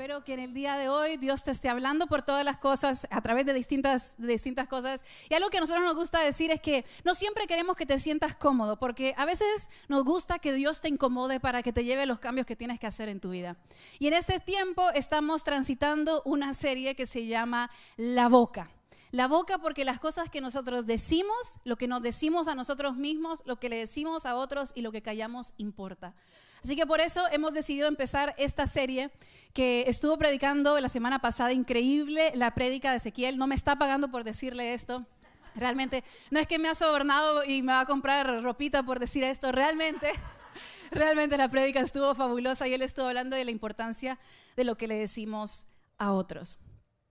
Espero que en el día de hoy Dios te esté hablando por todas las cosas, a través de distintas, distintas cosas. Y algo que a nosotros nos gusta decir es que no siempre queremos que te sientas cómodo, porque a veces nos gusta que Dios te incomode para que te lleve los cambios que tienes que hacer en tu vida. Y en este tiempo estamos transitando una serie que se llama La Boca. La boca porque las cosas que nosotros decimos, lo que nos decimos a nosotros mismos, lo que le decimos a otros y lo que callamos importa. Así que por eso hemos decidido empezar esta serie que estuvo predicando la semana pasada, increíble la prédica de Ezequiel. No me está pagando por decirle esto. Realmente, no es que me ha sobornado y me va a comprar ropita por decir esto, realmente, realmente la prédica estuvo fabulosa y él estuvo hablando de la importancia de lo que le decimos a otros.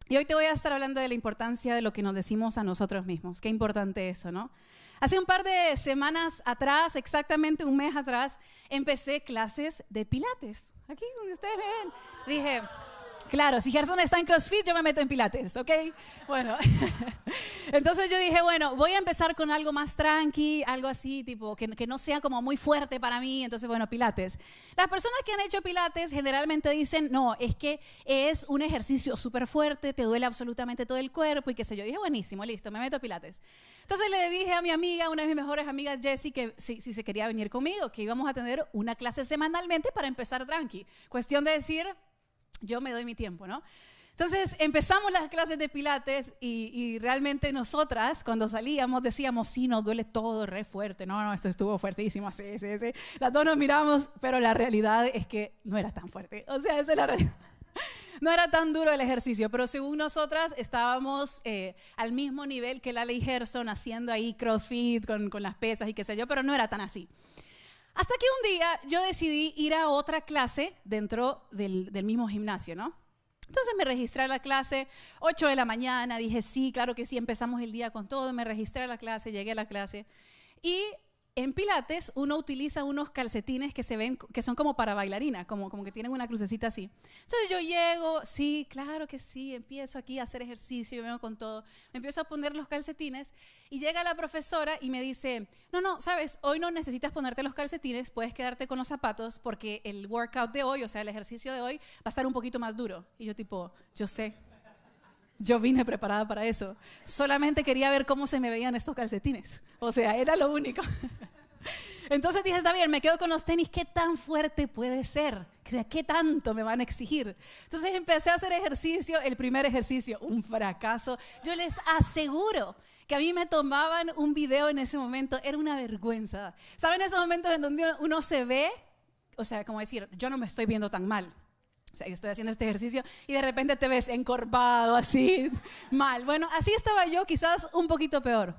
Y hoy te voy a estar hablando de la importancia de lo que nos decimos a nosotros mismos. Qué importante eso, ¿no? Hace un par de semanas atrás, exactamente un mes atrás, empecé clases de pilates. Aquí donde ustedes ven. Dije, Claro, si Gerson está en CrossFit, yo me meto en Pilates, ¿ok? Bueno, entonces yo dije, bueno, voy a empezar con algo más tranqui, algo así, tipo, que, no sea como muy fuerte para mí. Entonces, bueno, Pilates. Las personas que han hecho Pilates generalmente dicen, no, es que es un ejercicio súper fuerte, te duele absolutamente todo el cuerpo y qué sé yo. dije, buenísimo, listo, me meto a Pilates. Entonces le dije a mi amiga, una de mis mejores amigas, Jessie, que si, si se quería venir conmigo, que íbamos a tener una clase semanalmente para empezar tranqui. Cuestión de decir, yo me doy mi tiempo, ¿no? Entonces empezamos las clases de pilates y, realmente nosotras cuando salíamos decíamos, sí, nos duele todo re fuerte, no, no, esto estuvo fuertísimo, sí, sí, sí. Las dos nos miramos, pero la realidad es que no era tan fuerte, o sea, esa es la realidad. No era tan duro el ejercicio, pero según nosotras estábamos eh, al mismo nivel que la ley Gerson haciendo ahí CrossFit con, con las pesas y qué sé yo, pero no era tan así. Hasta que un día yo decidí ir a otra clase dentro del, mismo gimnasio, ¿no? Entonces me registré a la clase, 8 de la mañana, dije, sí, claro que sí, empezamos el día con todo, me registré a la clase, llegué a la clase y en Pilates uno utiliza unos calcetines que se ven, que son como para bailarina, como, como que tienen una crucecita así. Entonces yo llego, sí, claro que sí, empiezo aquí a hacer ejercicio, yo vengo con todo, me empiezo a poner los calcetines y llega la profesora y me dice, no, no, sabes, hoy no necesitas ponerte los calcetines, puedes quedarte con los zapatos porque el workout de hoy, o sea, el ejercicio de hoy, va a estar un poquito más duro. Y yo tipo, yo sé, yo vine preparada para eso. Solamente quería ver cómo se me veían estos calcetines. O sea, era lo único. Entonces dije, está me quedo con los tenis, ¿qué tan fuerte puede ser? ¿Qué tanto me van a exigir? Entonces empecé a hacer ejercicio, el primer ejercicio, un fracaso. Yo les aseguro que a mí me tomaban un video en ese momento, era una vergüenza. ¿Saben esos momentos en donde uno se ve? O sea, como decir, yo no me estoy viendo tan mal. O sea, yo estoy haciendo este ejercicio y de repente te ves encorvado, así, mal. Bueno, así estaba yo, quizás un poquito peor.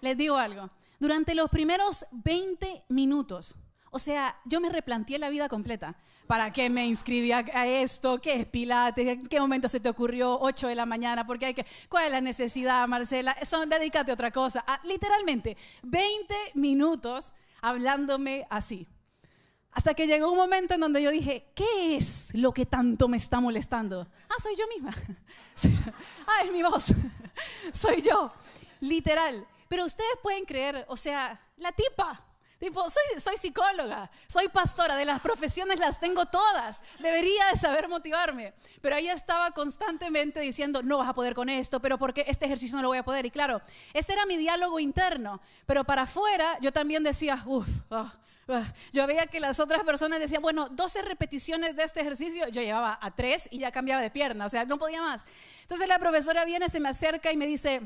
Les digo algo. Durante los primeros 20 minutos, o sea, yo me replanteé la vida completa. ¿Para qué me inscribí a esto? ¿Qué es Pilates? ¿En qué momento se te ocurrió 8 de la mañana? Porque hay que, ¿Cuál es la necesidad, Marcela? Son, dedícate a otra cosa. Ah, literalmente, 20 minutos hablándome así. Hasta que llegó un momento en donde yo dije, ¿qué es lo que tanto me está molestando? Ah, soy yo misma. ah, es mi voz. soy yo. Literal. Pero ustedes pueden creer, o sea, la tipa. Tipo, soy, soy psicóloga, soy pastora, de las profesiones las tengo todas, debería de saber motivarme. Pero ahí estaba constantemente diciendo, no vas a poder con esto, pero porque este ejercicio no lo voy a poder. Y claro, este era mi diálogo interno, pero para afuera yo también decía, uff, Ah, yo veía que las otras personas decían, bueno, 12 repeticiones de este ejercicio, yo llevaba a 3 y ya cambiaba de pierna, o sea, no podía más. Entonces la profesora viene, se me acerca y me dice,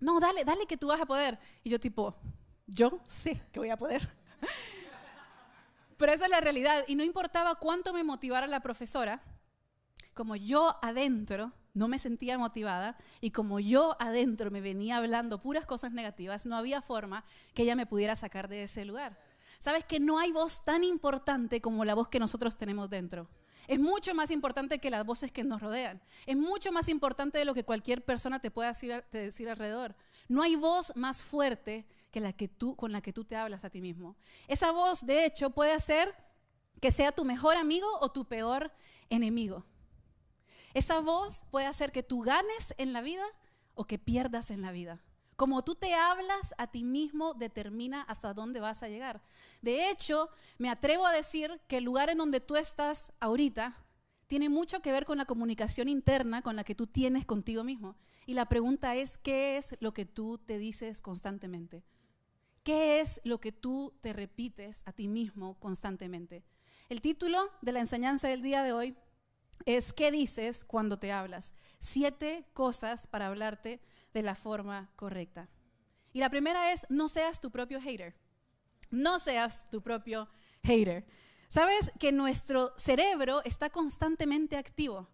no, dale, dale que tú vas a poder. Y yo tipo, yo sé que voy a poder. Pero esa es la realidad. Y no importaba cuánto me motivara la profesora, como yo adentro no me sentía motivada y como yo adentro me venía hablando puras cosas negativas, no había forma que ella me pudiera sacar de ese lugar. Sabes que no hay voz tan importante como la voz que nosotros tenemos dentro. Es mucho más importante que las voces que nos rodean. Es mucho más importante de lo que cualquier persona te pueda decir, alrededor. No hay voz más fuerte que la que tú, con la que tú te hablas a ti mismo. Esa voz, de hecho, puede hacer que sea tu mejor amigo o tu peor enemigo. Esa voz puede hacer que tú ganes en la vida o que pierdas en la vida. Como tú te hablas a ti mismo determina hasta dónde vas a llegar. De hecho, me atrevo a decir que el lugar en donde tú estás ahorita tiene mucho que ver con la comunicación interna con la que tú tienes contigo mismo. Y la pregunta es, ¿qué es lo que tú te dices constantemente? ¿Qué es lo que tú te repites a ti mismo constantemente? El título de la enseñanza del día de hoy es ¿Qué dices cuando te hablas? Siete cosas para hablarte de la forma correcta. Y la primera es, no seas tu propio hater. No seas tu propio hater. Sabes que nuestro cerebro está constantemente activo.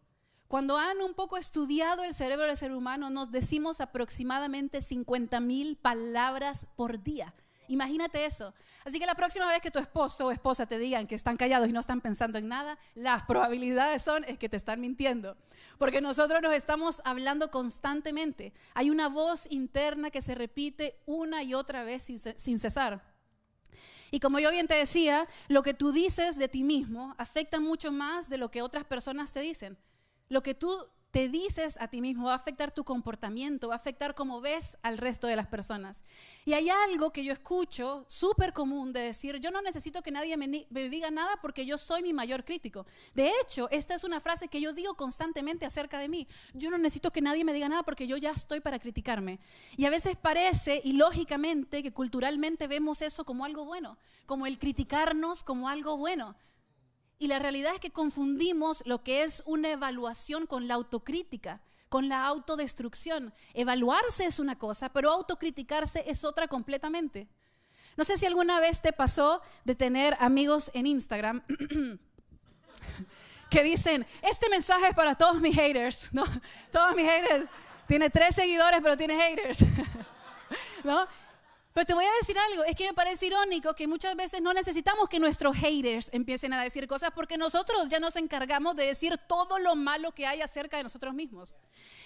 Cuando han un poco estudiado el cerebro del ser humano, nos decimos aproximadamente 50 mil palabras por día. Imagínate eso. Así que la próxima vez que tu esposo o esposa te digan que están callados y no están pensando en nada, las probabilidades son es que te están mintiendo. Porque nosotros nos estamos hablando constantemente. Hay una voz interna que se repite una y otra vez sin, sin cesar. Y como yo bien te decía, lo que tú dices de ti mismo afecta mucho más de lo que otras personas te dicen. Lo que tú te dices a ti mismo va a afectar tu comportamiento, va a afectar cómo ves al resto de las personas. Y hay algo que yo escucho súper común de decir, yo no necesito que nadie me, me, diga nada porque yo soy mi mayor crítico. De hecho, esta es una frase que yo digo constantemente acerca de mí. Yo no necesito que nadie me diga nada porque yo ya estoy para criticarme. Y a veces parece, y lógicamente, que culturalmente vemos eso como algo bueno, como el criticarnos como algo bueno. Y la realidad es que confundimos lo que es una evaluación con la autocrítica, con la autodestrucción. Evaluarse es una cosa, pero autocriticarse es otra completamente. No sé si alguna vez te pasó de tener amigos en Instagram que dicen, este mensaje es para todos mis haters, ¿no? Todos mis haters. Tiene tres seguidores, pero tiene haters. ¿No? Pero te voy a decir algo, es que me parece irónico que muchas veces no necesitamos que nuestros haters empiecen a decir cosas porque nosotros ya nos encargamos de decir todo lo malo que hay acerca de nosotros mismos.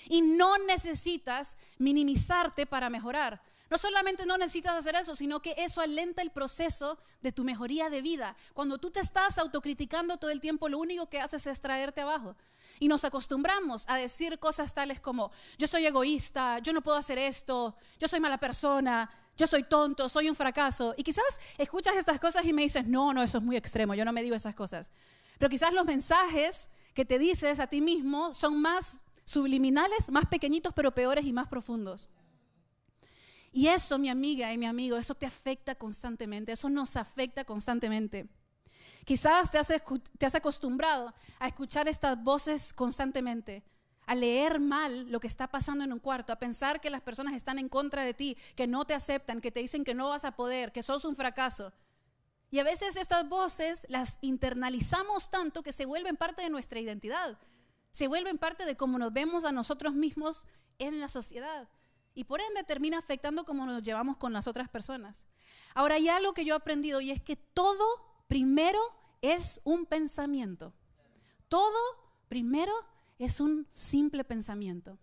Y no necesitas minimizarte para mejorar. No solamente no necesitas hacer eso, sino que eso alenta el proceso de tu mejoría de vida. Cuando tú te estás autocriticando todo el tiempo, lo único que haces es traerte abajo. Y nos acostumbramos a decir cosas tales como, yo soy egoísta, yo no puedo hacer esto, yo soy mala persona, yo soy tonto, soy un fracaso. Y quizás escuchas estas cosas y me dices, no, no, eso es muy extremo, yo no me digo esas cosas. Pero quizás los mensajes que te dices a ti mismo son más subliminales, más pequeñitos, pero peores y más profundos. Y eso, mi amiga y mi amigo, eso te afecta constantemente, eso nos afecta constantemente. Quizás te has, te has acostumbrado a escuchar estas voces constantemente a leer mal lo que está pasando en un cuarto, a pensar que las personas están en contra de ti, que no te aceptan, que te dicen que no vas a poder, que sos un fracaso. Y a veces estas voces las internalizamos tanto que se vuelven parte de nuestra identidad, se vuelven parte de cómo nos vemos a nosotros mismos en la sociedad. Y por ende termina afectando cómo nos llevamos con las otras personas. Ahora hay algo que yo he aprendido y es que todo primero es un pensamiento. Todo primero es un simple pensamiento.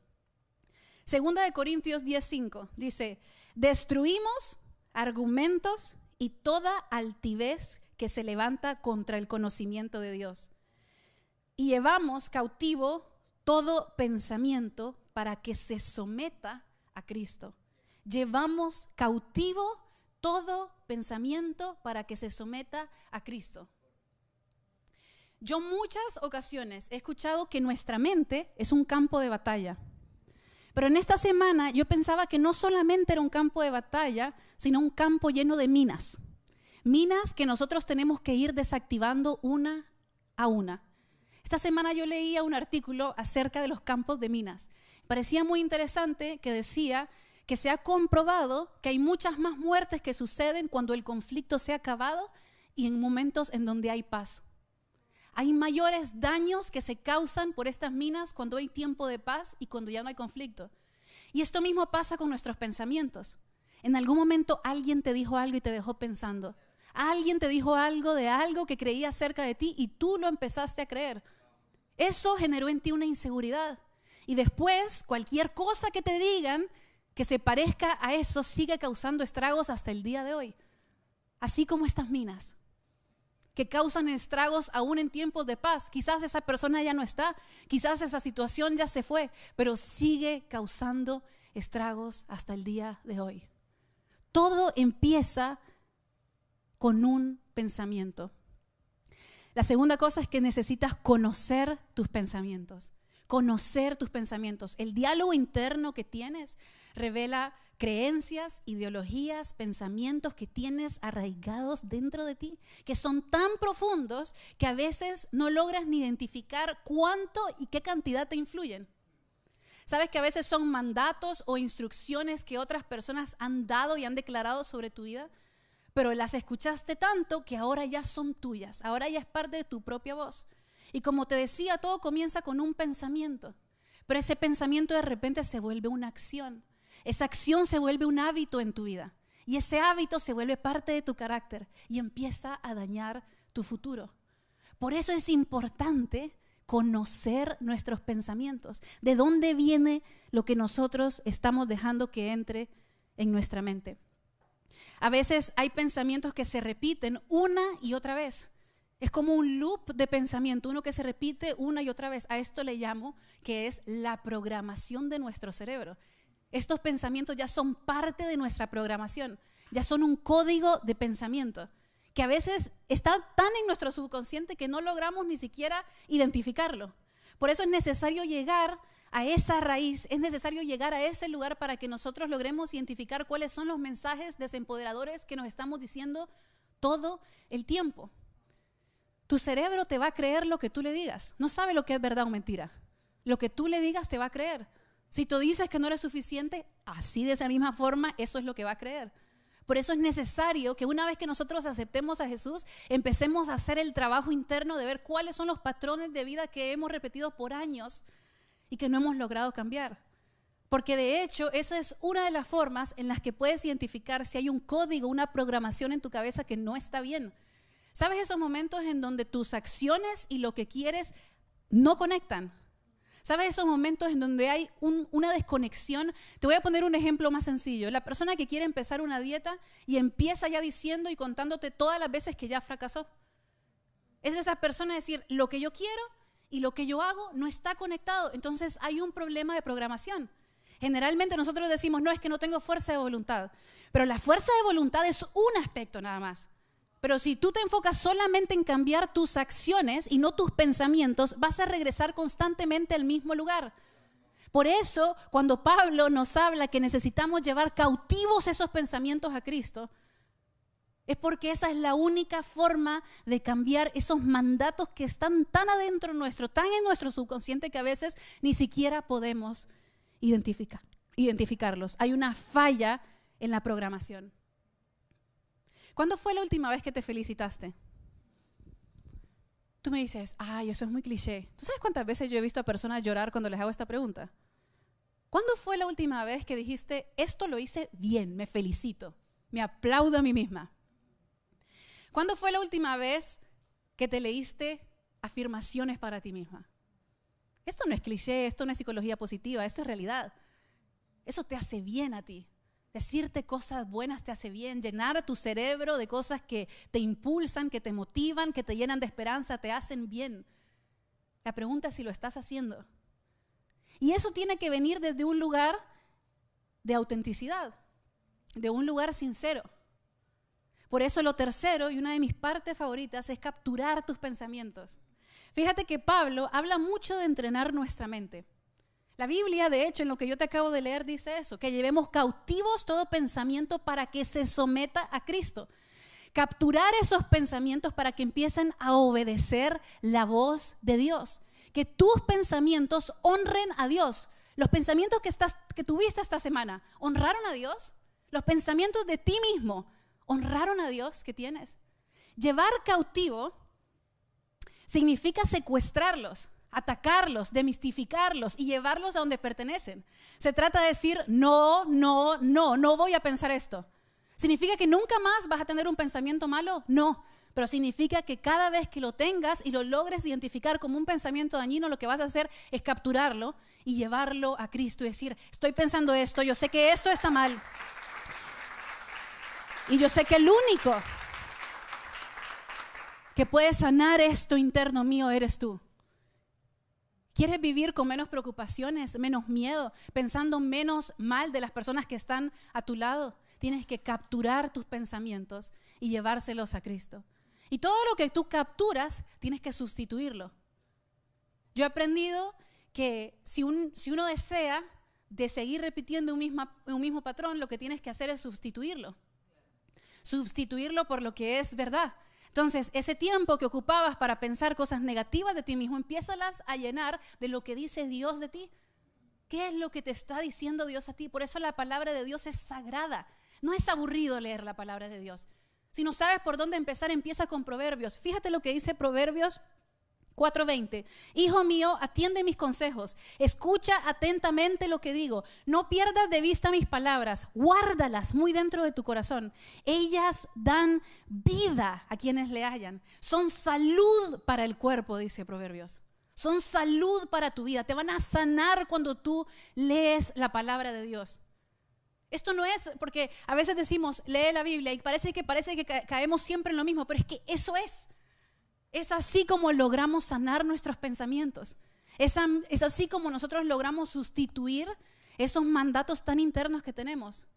Segunda de Corintios 10:5 dice, destruimos argumentos y toda altivez que se levanta contra el conocimiento de Dios. Y llevamos cautivo todo pensamiento para que se someta a Cristo. Llevamos cautivo todo pensamiento para que se someta a Cristo. Yo muchas ocasiones he escuchado que nuestra mente es un campo de batalla. Pero en esta semana yo pensaba que no solamente era un campo de batalla, sino un campo lleno de minas. Minas que nosotros tenemos que ir desactivando una a una. Esta semana yo leía un artículo acerca de los campos de minas. Parecía muy interesante que decía que se ha comprobado que hay muchas más muertes que suceden cuando el conflicto se ha acabado y en momentos en donde hay paz. Hay mayores daños que se causan por estas minas cuando hay tiempo de paz y cuando ya no hay conflicto. Y esto mismo pasa con nuestros pensamientos. En algún momento alguien te dijo algo y te dejó pensando. Alguien te dijo algo de algo que creía cerca de ti y tú lo empezaste a creer. Eso generó en ti una inseguridad. Y después, cualquier cosa que te digan que se parezca a eso sigue causando estragos hasta el día de hoy. Así como estas minas. Que causan estragos aún en tiempos de paz. Quizás esa persona ya no está, quizás esa situación ya se fue, pero sigue causando estragos hasta el día de hoy. Todo empieza con un pensamiento. La segunda cosa es que necesitas conocer tus pensamientos. Conocer tus pensamientos. El diálogo interno que tienes revela creencias, ideologías, pensamientos que tienes arraigados dentro de ti, que son tan profundos que a veces no logras ni identificar cuánto y qué cantidad te influyen. Sabes que a veces son mandatos o instrucciones que otras personas han dado y han declarado sobre tu vida, pero las escuchaste tanto que ahora ya son tuyas, ahora ya es parte de tu propia voz. Y como te decía, todo comienza con un pensamiento, pero ese pensamiento de repente se vuelve una acción. Esa acción se vuelve un hábito en tu vida y ese hábito se vuelve parte de tu carácter y empieza a dañar tu futuro. Por eso es importante conocer nuestros pensamientos, de dónde viene lo que nosotros estamos dejando que entre en nuestra mente. A veces hay pensamientos que se repiten una y otra vez. Es como un loop de pensamiento, uno que se repite una y otra vez. A esto le llamo que es la programación de nuestro cerebro. Estos pensamientos ya son parte de nuestra programación, ya son un código de pensamiento que a veces está tan en nuestro subconsciente que no logramos ni siquiera identificarlo. Por eso es necesario llegar a esa raíz, es necesario llegar a ese lugar para que nosotros logremos identificar cuáles son los mensajes desempoderadores que nos estamos diciendo todo el tiempo. Tu cerebro te va a creer lo que tú le digas. No sabe lo que es verdad o mentira. Lo que tú le digas te va a creer. Si tú dices que no eres suficiente, así de esa misma forma, eso es lo que va a creer. Por eso es necesario que una vez que nosotros aceptemos a Jesús, empecemos a hacer el trabajo interno de ver cuáles son los patrones de vida que hemos repetido por años y que no hemos logrado cambiar. Porque de hecho, esa es una de las formas en las que puedes identificar si hay un código, una programación en tu cabeza que no está bien. ¿Sabes esos momentos en donde tus acciones y lo que quieres no conectan? ¿Sabes esos momentos en donde hay una desconexión? Te voy a poner un ejemplo más sencillo. La persona que quiere empezar una dieta y empieza ya diciendo y contándote todas las veces que ya fracasó. Es esa persona decir, lo que yo quiero y lo que yo hago no está conectado. Entonces hay un problema de programación. Generalmente nosotros decimos, no, es que no tengo fuerza de voluntad. Pero la fuerza de voluntad es un aspecto nada más. Pero si tú te enfocas solamente en cambiar tus acciones y no tus pensamientos, vas a regresar constantemente al mismo lugar. Por eso, cuando Pablo nos habla que necesitamos llevar cautivos esos pensamientos a Cristo, es porque esa es la única forma de cambiar esos mandatos que están tan adentro nuestro, tan en nuestro subconsciente que a veces ni siquiera podemos identificar, identificarlos. Hay una falla en la programación. ¿Cuándo fue la última vez que te felicitaste? Tú me dices, ay, eso es muy cliché. ¿Tú sabes cuántas veces yo he visto a personas llorar cuando les hago esta pregunta? ¿Cuándo fue la última vez que dijiste, esto lo hice bien, me felicito, me aplaudo a mí misma? ¿Cuándo fue la última vez que te leíste afirmaciones para ti misma? Esto no es cliché, esto no es psicología positiva, esto es realidad. Eso te hace bien a ti. Decirte cosas buenas te hace bien, llenar tu cerebro de cosas que te impulsan, que te motivan, que te llenan de esperanza, te hacen bien. La pregunta es si lo estás haciendo. Y eso tiene que venir desde un lugar de autenticidad, de un lugar sincero. Por eso lo tercero y una de mis partes favoritas es capturar tus pensamientos. Fíjate que Pablo habla mucho de entrenar nuestra mente. La Biblia, de hecho, en lo que yo te acabo de leer, dice eso, que llevemos cautivos todo pensamiento para que se someta a Cristo. Capturar esos pensamientos para que empiecen a obedecer la voz de Dios. Que tus pensamientos honren a Dios. Los pensamientos que, tuviste esta semana, ¿honraron a Dios? Los pensamientos de ti mismo, ¿honraron a Dios que tienes? Llevar cautivo significa secuestrarlos atacarlos, demistificarlos y llevarlos a donde pertenecen. Se trata de decir, no, no, no, no voy a pensar esto. ¿Significa que nunca más vas a tener un pensamiento malo? No, pero significa que cada vez que lo tengas y lo logres identificar como un pensamiento dañino, lo que vas a hacer es capturarlo y llevarlo a Cristo y decir, estoy pensando esto, yo sé que esto está mal. Y yo sé que el único que puede sanar esto interno mío eres tú. ¿Quieres vivir con menos preocupaciones, menos miedo, pensando menos mal de las personas que están a tu lado? Tienes que capturar tus pensamientos y llevárselos a Cristo. Y todo lo que tú capturas, tienes que sustituirlo. Yo he aprendido que si, uno desea de seguir repitiendo un mismo patrón, lo que tienes que hacer es sustituirlo. Sustituirlo por lo que es verdad. Entonces, ese tiempo que ocupabas para pensar cosas negativas de ti mismo, empiézalas a llenar de lo que dice Dios de ti. ¿Qué es lo que te está diciendo Dios a ti? Por eso la palabra de Dios es sagrada. No es aburrido leer la palabra de Dios. Si no sabes por dónde empezar, empieza con Proverbios. Fíjate lo que dice Proverbios 4:20. Hijo mío, atiende mis consejos, escucha atentamente lo que digo, no pierdas de vista mis palabras, guárdalas muy dentro de tu corazón. Ellas dan vida a quienes le hallan, son salud para el cuerpo, dice Proverbios. Son salud para tu vida, te van a sanar cuando tú lees la palabra de Dios. Esto no es porque a veces decimos, lee la Biblia y parece que parece que caemos siempre en lo mismo, pero es que eso es. Es así como logramos sanar nuestros pensamientos. Es, así como nosotros logramos sustituir esos mandatos tan internos que tenemos.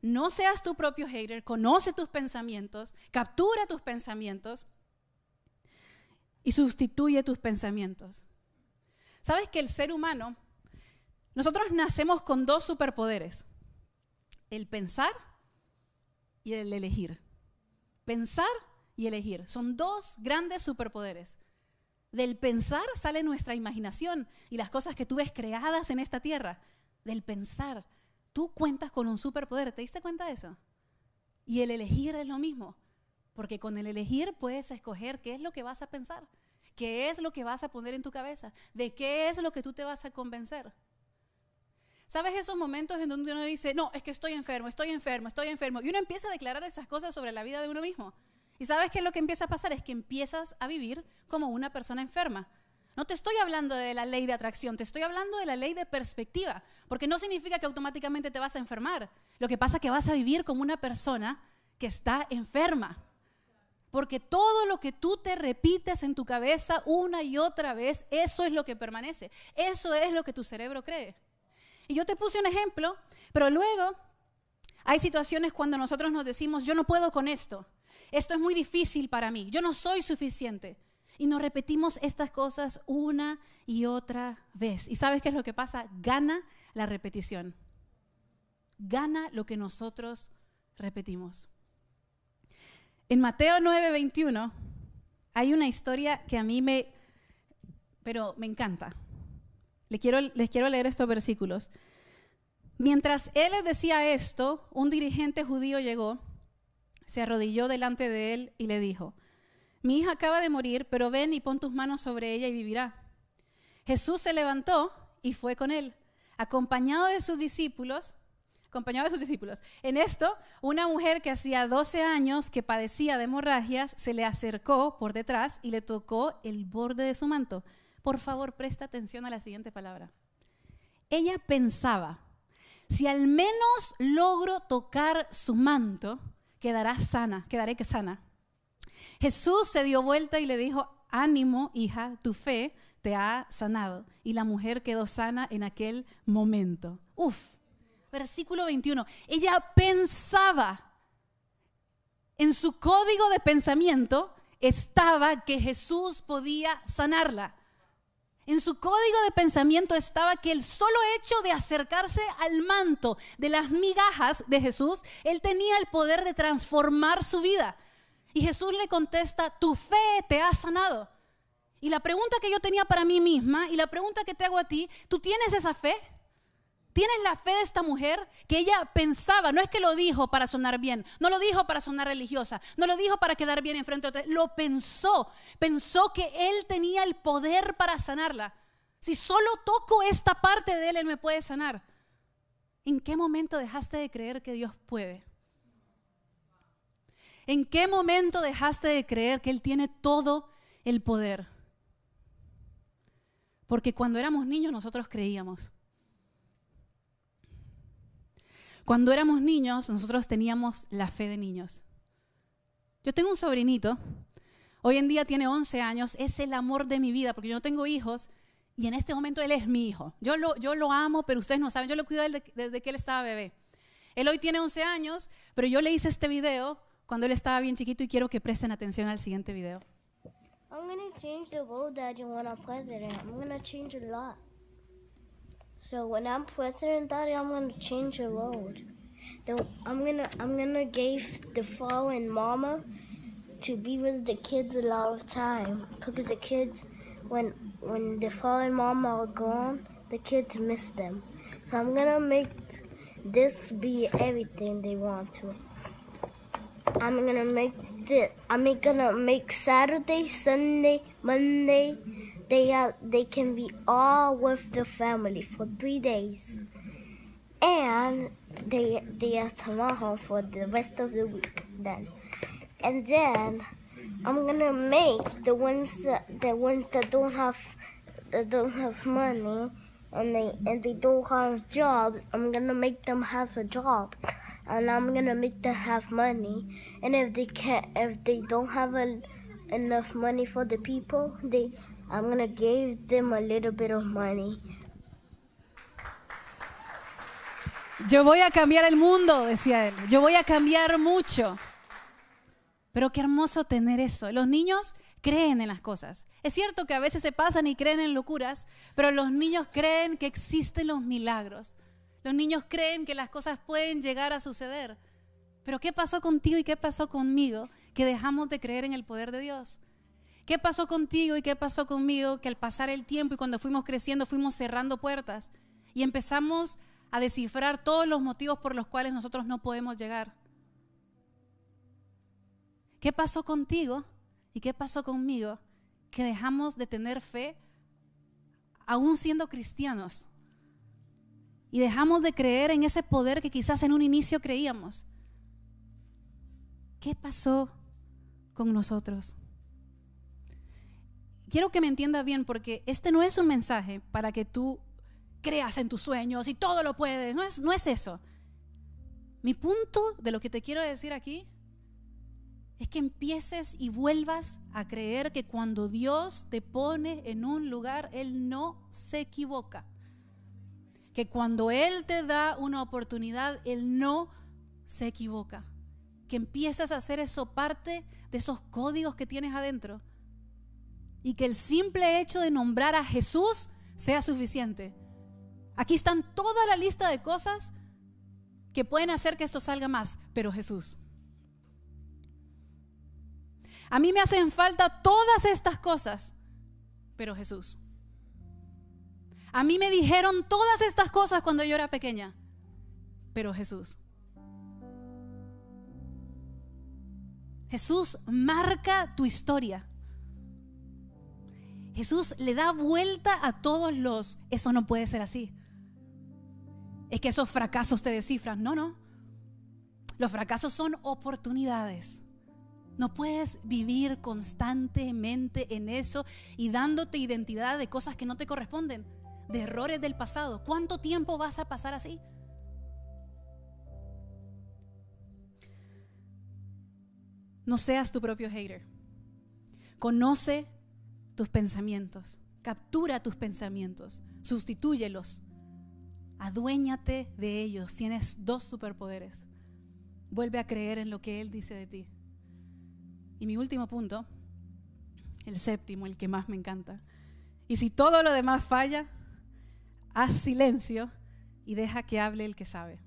No seas tu propio hater, conoce tus pensamientos, captura tus pensamientos y sustituye tus pensamientos. ¿Sabes que el ser humano, nosotros nacemos con dos superpoderes, el pensar y el elegir. Pensar y elegir. Son dos grandes superpoderes. Del pensar sale nuestra imaginación y las cosas que tú ves creadas en esta tierra. Del pensar. Tú cuentas con un superpoder. ¿Te diste cuenta de eso? Y el elegir es lo mismo. Porque con el elegir puedes escoger qué es lo que vas a pensar, qué es lo que vas a poner en tu cabeza, de qué es lo que tú te vas a convencer. ¿Sabes esos momentos en donde uno dice, no, es que estoy enfermo, estoy enfermo, estoy enfermo? Y uno empieza a declarar esas cosas sobre la vida de uno mismo. Y sabes qué es lo que empieza a pasar? Es que empiezas a vivir como una persona enferma. No te estoy hablando de la ley de atracción, te estoy hablando de la ley de perspectiva, porque no significa que automáticamente te vas a enfermar. Lo que pasa es que vas a vivir como una persona que está enferma. Porque todo lo que tú te repites en tu cabeza una y otra vez, eso es lo que permanece. Eso es lo que tu cerebro cree. Y yo te puse un ejemplo, pero luego hay situaciones cuando nosotros nos decimos, yo no puedo con esto esto es muy difícil para mí, yo no soy suficiente. Y nos repetimos estas cosas una y otra vez. ¿Y sabes qué es lo que pasa? Gana la repetición. Gana lo que nosotros repetimos. En Mateo 9:21 hay una historia que a mí me, pero me encanta. Les quiero, les quiero leer estos versículos. Mientras él les decía esto, un dirigente judío llegó se arrodilló delante de él y le dijo, mi hija acaba de morir, pero ven y pon tus manos sobre ella y vivirá. Jesús se levantó y fue con él, acompañado de sus discípulos, acompañado de sus discípulos. En esto, una mujer que hacía 12 años que padecía de hemorragias se le acercó por detrás y le tocó el borde de su manto. Por favor, presta atención a la siguiente palabra. Ella pensaba, si al menos logro tocar su manto, quedará sana, quedaré que sana. Jesús se dio vuelta y le dijo, ánimo, hija, tu fe te ha sanado. Y la mujer quedó sana en aquel momento. Uf, versículo 21. Ella pensaba, en su código de pensamiento estaba que Jesús podía sanarla. En su código de pensamiento estaba que el solo hecho de acercarse al manto de las migajas de Jesús, él tenía el poder de transformar su vida. Y Jesús le contesta, tu fe te ha sanado. Y la pregunta que yo tenía para mí misma y la pregunta que te hago a ti, ¿tú tienes esa fe? ¿Tienes la fe de esta mujer que ella pensaba, no es que lo dijo para sonar bien, no lo dijo para sonar religiosa, no lo dijo para quedar bien enfrente de otra, lo pensó, pensó que él tenía el poder para sanarla. Si solo toco esta parte de él, él me puede sanar. ¿En qué momento dejaste de creer que Dios puede? ¿En qué momento dejaste de creer que Él tiene todo el poder? Porque cuando éramos niños nosotros creíamos. Cuando éramos niños, nosotros teníamos la fe de niños. Yo tengo un sobrinito, Hoy en día tiene 11 años, es el amor de mi vida, porque yo no tengo hijos y en este momento él es mi hijo. Yo lo, amo, pero ustedes no saben, yo lo cuido desde, desde que él estaba bebé. Él hoy tiene 11 años, pero yo le hice este video cuando él estaba bien chiquito y quiero que presten atención al siguiente video. I'm gonna change the world, Daddy, when I'm president. I'm gonna change a lot. So when I'm president, Daddy, I'm gonna change the world. The, I'm gonna I'm gonna give the and mama to be with the kids a lot of time because the kids when when the and mama are gone, the kids miss them. So I'm gonna make this be everything they want to. I'm gonna make the I'm gonna make Saturday, Sunday, Monday. They have they can be all with the family for three days, and they they have tomorrow for the rest of the week. Then, and then I'm gonna make the ones that the ones that don't have that don't have money and they and they don't have jobs. I'm gonna make them have a job and I'm gonna make them have money. And if they can't, if they don't have a, enough money for the people, they, I'm gonna give them a little bit of money. Yo voy a cambiar el mundo, decía él. Yo voy a cambiar mucho. Pero qué hermoso tener eso. Los niños creen en las cosas. Es cierto que a veces se pasan y creen en locuras, pero los niños creen que existen los milagros. Los niños creen que las cosas pueden llegar a suceder. Pero ¿qué pasó contigo y qué pasó conmigo que dejamos de creer en el poder de Dios? ¿Qué pasó contigo y qué pasó conmigo que al pasar el tiempo y cuando fuimos creciendo fuimos cerrando puertas y empezamos a descifrar todos los motivos por los cuales nosotros no podemos llegar? ¿Qué pasó contigo y qué pasó conmigo que dejamos de tener fe aún siendo cristianos? y dejamos de creer en ese poder que quizás en un inicio creíamos. ¿Qué pasó con nosotros? Quiero que me entienda bien porque este no es un mensaje para que tú creas en tus sueños y todo lo puedes. No es, no es eso. Mi punto de lo que te quiero decir aquí es que empieces y vuelvas a creer que cuando Dios te pone en un lugar, Él no se equivoca que cuando Él te da una oportunidad, Él no se equivoca. Que empiezas a hacer eso parte de esos códigos que tienes adentro. Y que el simple hecho de nombrar a Jesús sea suficiente. Aquí están toda la lista de cosas que pueden hacer que esto salga más, pero Jesús. A mí me hacen falta todas estas cosas, pero Jesús. A mí me dijeron todas estas cosas cuando yo era pequeña, pero Jesús. Jesús marca tu historia. Jesús le da vuelta a todos los, eso no puede ser así. Es que esos fracasos te descifran. No, no. Los fracasos son oportunidades. No puedes vivir constantemente en eso y dándote identidad de cosas que no te corresponden de errores del pasado. ¿Cuánto tiempo vas a pasar así? No seas tu propio hater. Conoce tus pensamientos. Captura tus pensamientos. Sustitúyelos. Aduéñate de ellos. Tienes dos superpoderes. Vuelve a creer en lo que Él dice de ti. Y mi último punto, el séptimo, el que más me encanta. Y si todo lo demás falla, haz silencio y deja que hable el que sabe.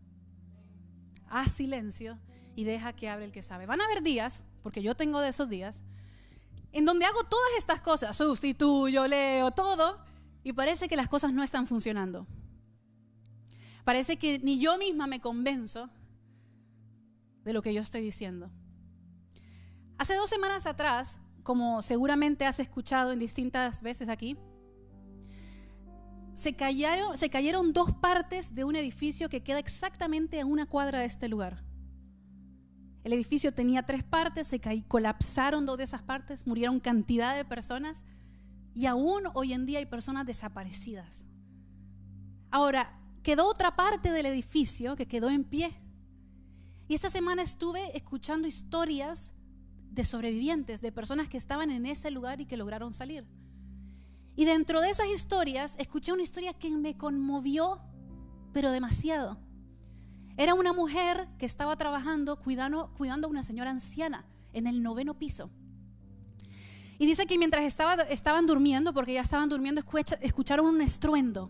Haz silencio y deja que hable el que sabe. Van a haber días, porque yo tengo de esos días, en donde hago todas estas cosas, sustituyo, leo, todo, y parece que las cosas no están funcionando. Parece que ni yo misma me convenzo de lo que yo estoy diciendo. Hace dos semanas atrás, como seguramente has escuchado en distintas veces aquí, se cayeron, se cayeron dos partes de un edificio que queda exactamente a una cuadra de este lugar. El edificio tenía tres partes, se colapsaron dos de esas partes, murieron cantidad de personas y aún hoy en día hay personas desaparecidas. Ahora, quedó otra parte del edificio que quedó en pie. Y esta semana estuve escuchando historias de sobrevivientes, de personas que estaban en ese lugar y que lograron salir. Y dentro de esas historias, escuché una historia que me conmovió, pero demasiado. Era una mujer que estaba trabajando cuidando, cuidando a una señora anciana en el noveno piso. Y dice que mientras estaba, estaban durmiendo, porque ya estaban durmiendo, escucharon un estruendo.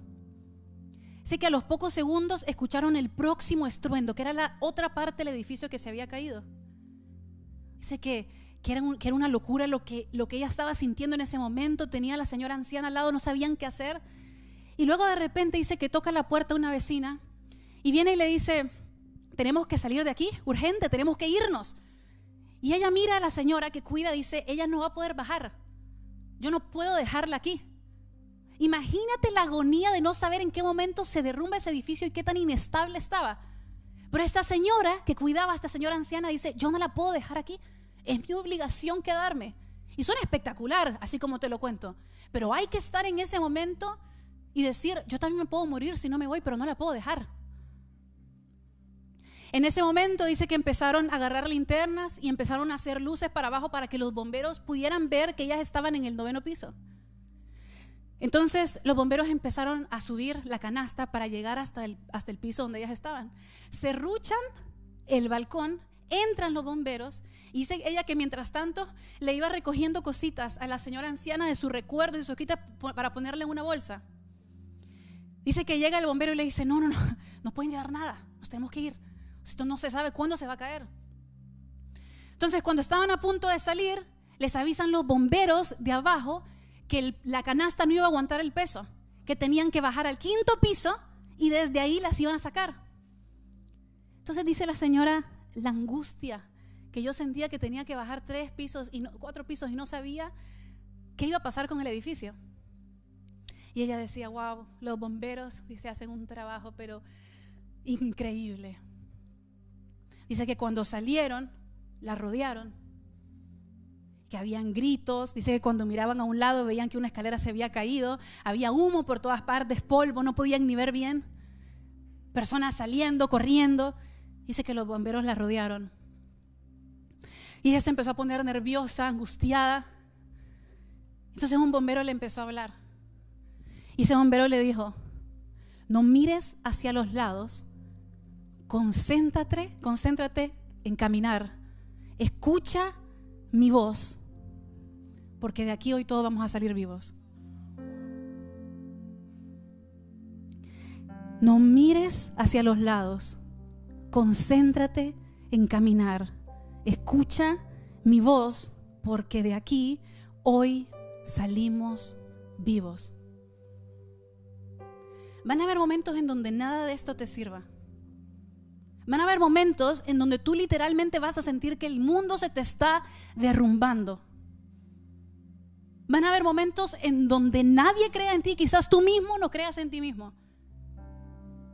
Sé que a los pocos segundos escucharon el próximo estruendo, que era la otra parte del edificio que se había caído. Dice que, que, era, que era, una locura lo que, lo que ella estaba sintiendo en ese momento. Tenía a la señora anciana al lado, no sabían qué hacer. Y luego de repente dice que toca la puerta una vecina y viene y le dice, tenemos que salir de aquí, urgente, tenemos que irnos. Y ella mira a la señora que cuida, dice, ella no va a poder bajar. Yo no puedo dejarla aquí. Imagínate la agonía de no saber en qué momento se derrumba ese edificio y qué tan inestable estaba. Pero esta señora que cuidaba a esta señora anciana dice, yo no la puedo dejar aquí. Es mi obligación quedarme. Y suena espectacular, así como te lo cuento. Pero hay que estar en ese momento y decir, yo también me puedo morir si no me voy, pero no la puedo dejar. En ese momento dice que empezaron a agarrar linternas y empezaron a hacer luces para abajo para que los bomberos pudieran ver que ellas estaban en el noveno piso. Entonces los bomberos empezaron a subir la canasta para llegar hasta el, hasta el piso donde ellas estaban. Cerruchan el balcón, entran los bomberos y dice ella que mientras tanto le iba recogiendo cositas a la señora anciana de su recuerdo y su quita para ponerle en una bolsa. Dice que llega el bombero y le dice, no, no, no, no pueden llevar nada, nos tenemos que ir. Esto no se sabe cuándo se va a caer. Entonces, cuando estaban a punto de salir, les avisan los bomberos de abajo que la canasta no iba a aguantar el peso, que tenían que bajar al quinto piso y desde ahí las iban a sacar. Entonces dice la señora, la angustia que yo sentía que tenía que bajar tres pisos y cuatro pisos y no sabía qué iba a pasar con el edificio. Y ella decía, wow, los bomberos, dice, hacen un trabajo, pero increíble. Dice que cuando salieron, la rodearon, que habían gritos, dice que cuando miraban a un lado veían que una escalera se había caído, había humo por todas partes, polvo, no podían ni ver bien, personas saliendo, corriendo, dice que los bomberos la rodearon. Y ella se empezó a poner nerviosa, angustiada. Entonces un bombero le empezó a hablar. Y ese bombero le dijo, no mires hacia los lados concéntrate, concéntrate en caminar. Escucha mi voz, porque de aquí hoy todos vamos a salir vivos. No mires hacia los lados, concéntrate en caminar. Escucha mi voz, porque de aquí hoy salimos vivos. Van a haber momentos en donde nada de esto te sirva. Van a haber momentos en donde tú literalmente vas a sentir que el mundo se te está derrumbando. Van a haber momentos en donde nadie crea en ti, quizás tú mismo no creas en ti mismo.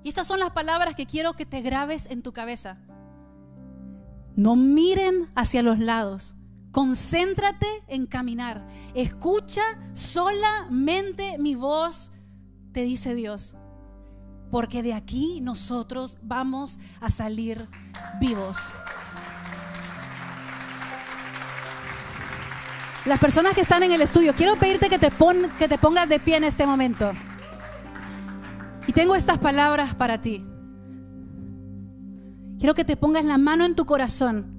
Y estas son las palabras que quiero que te grabes en tu cabeza. No miren hacia los lados. Concéntrate en caminar. Escucha solamente mi voz, te dice Dios porque de aquí nosotros vamos a salir vivos. Las personas que están en el estudio, quiero pedirte que te, que te pongas de pie en este momento. Y tengo estas palabras para ti. Quiero que te pongas la mano en tu corazón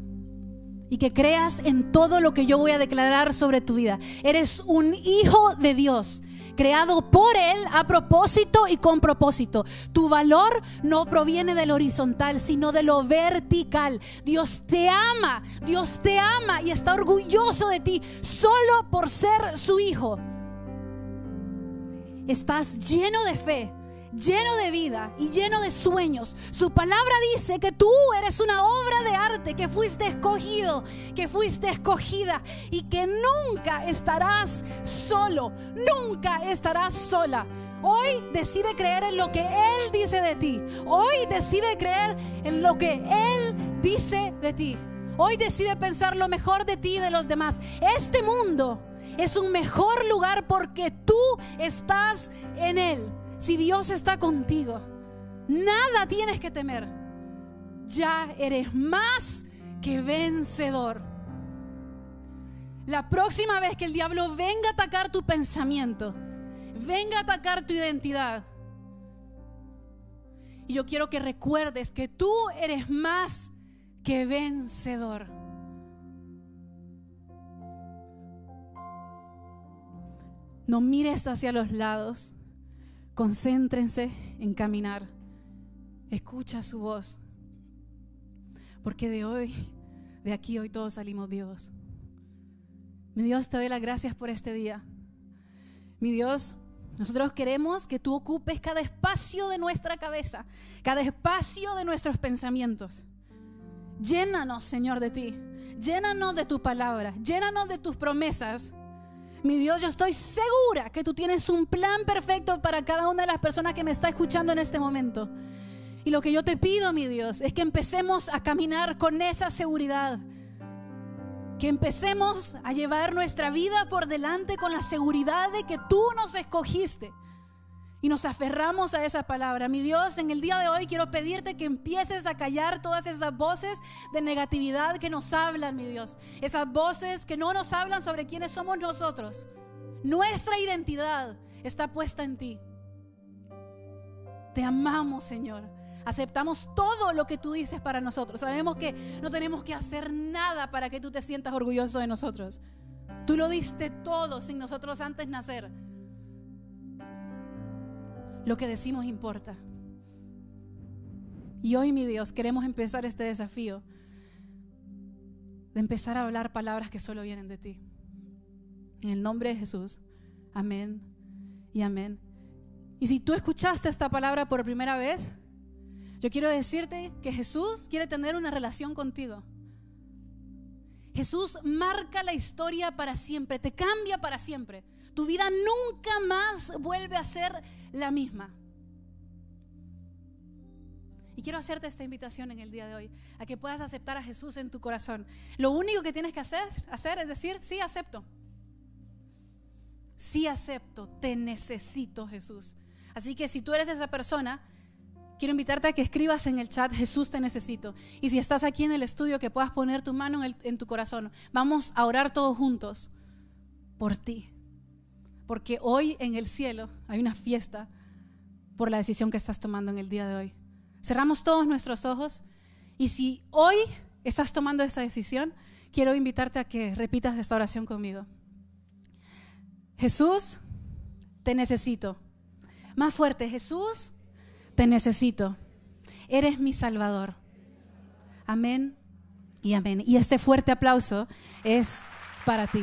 y que creas en todo lo que yo voy a declarar sobre tu vida. Eres un hijo de Dios creado por Él a propósito y con propósito. Tu valor no proviene del horizontal, sino de lo vertical. Dios te ama, Dios te ama y está orgulloso de ti solo por ser su hijo. Estás lleno de fe lleno de vida y lleno de sueños. Su palabra dice que tú eres una obra de arte, que fuiste escogido, que fuiste escogida y que nunca estarás solo, nunca estarás sola. Hoy decide creer en lo que Él dice de ti. Hoy decide creer en lo que Él dice de ti. Hoy decide pensar lo mejor de ti y de los demás. Este mundo es un mejor lugar porque tú estás en Él. Si Dios está contigo, nada tienes que temer. Ya eres más que vencedor. la próxima vez que el diablo venga a atacar tu pensamiento, venga a atacar tu identidad, y yo quiero que recuerdes que tú eres más que vencedor. No mires hacia los lados. Concéntrense en caminar. Escucha su voz. Porque de hoy, de aquí hoy todos salimos vivos. Mi Dios, te doy las gracias por este día. Mi Dios, nosotros queremos que tú ocupes cada espacio de nuestra cabeza, cada espacio de nuestros pensamientos. Llénanos, Señor, de ti. Llénanos de tu palabra. Llénanos de tus promesas. Mi Dios, yo estoy segura que tú tienes un plan perfecto para cada una de las personas que me está escuchando en este momento. Y lo que yo te pido, mi Dios, es que empecemos a caminar con esa seguridad que empecemos a llevar nuestra vida por delante con la seguridad de que tú nos escogiste. Y nos aferramos a esa palabra. Mi Dios, en el día de hoy quiero pedirte que empieces a callar todas esas voces de negatividad que nos hablan, mi Dios. Esas voces que no nos hablan sobre quiénes somos nosotros. Nuestra identidad está puesta en ti. Te amamos, Señor. Aceptamos todo lo que tú dices para nosotros. Sabemos que no tenemos que hacer nada para que tú te sientas orgulloso de nosotros. Tú lo diste todo sin nosotros antes nacer. Lo que decimos importa. Y hoy, mi Dios, queremos empezar este desafío de empezar a hablar palabras que solo vienen de ti. En el nombre de Jesús. Amén y amén. Y si tú escuchaste esta palabra por primera vez, yo quiero decirte que Jesús quiere tener una relación contigo. Jesús marca la historia para siempre, te cambia para siempre. Tu vida nunca más vuelve a ser la misma. Y quiero hacerte esta invitación en el día de hoy, a que puedas aceptar a Jesús en tu corazón. Lo único que tienes que hacer, es decir, sí acepto. Sí acepto, te necesito Jesús. Así que si tú eres esa persona, quiero invitarte a que escribas en el chat, Jesús te necesito. Y si estás aquí en el estudio, que puedas poner tu mano en tu corazón. Vamos a orar todos juntos por ti. Porque hoy en el cielo hay una fiesta por la decisión que estás tomando en el día de hoy. Cerramos todos nuestros ojos y si hoy estás tomando esa decisión, quiero invitarte a que repitas esta oración conmigo. Jesús, te necesito. Más fuerte, Jesús, te necesito. Eres mi Salvador. Amén y amén. Y este fuerte aplauso es para ti.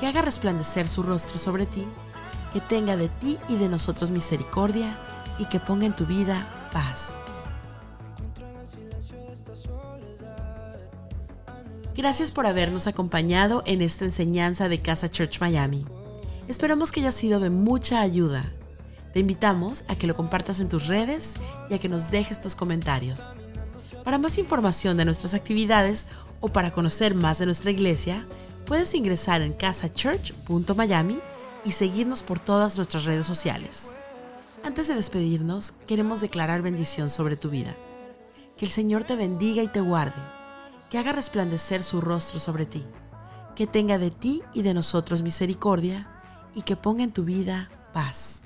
que haga resplandecer su rostro sobre ti, que tenga de ti y de nosotros misericordia y que ponga en tu vida paz. Gracias por habernos acompañado en esta enseñanza de Casa Church Miami. Esperamos que haya sido de mucha ayuda. Te invitamos a que lo compartas en tus redes y a que nos dejes tus comentarios. Para más información de nuestras actividades o para conocer más de nuestra iglesia, puedes ingresar en casachurch.miami y seguirnos por todas nuestras redes sociales. Antes de despedirnos, queremos declarar bendición sobre tu vida. Que el Señor te bendiga y te guarde, que haga resplandecer su rostro sobre ti, que tenga de ti y de nosotros misericordia y que ponga en tu vida paz.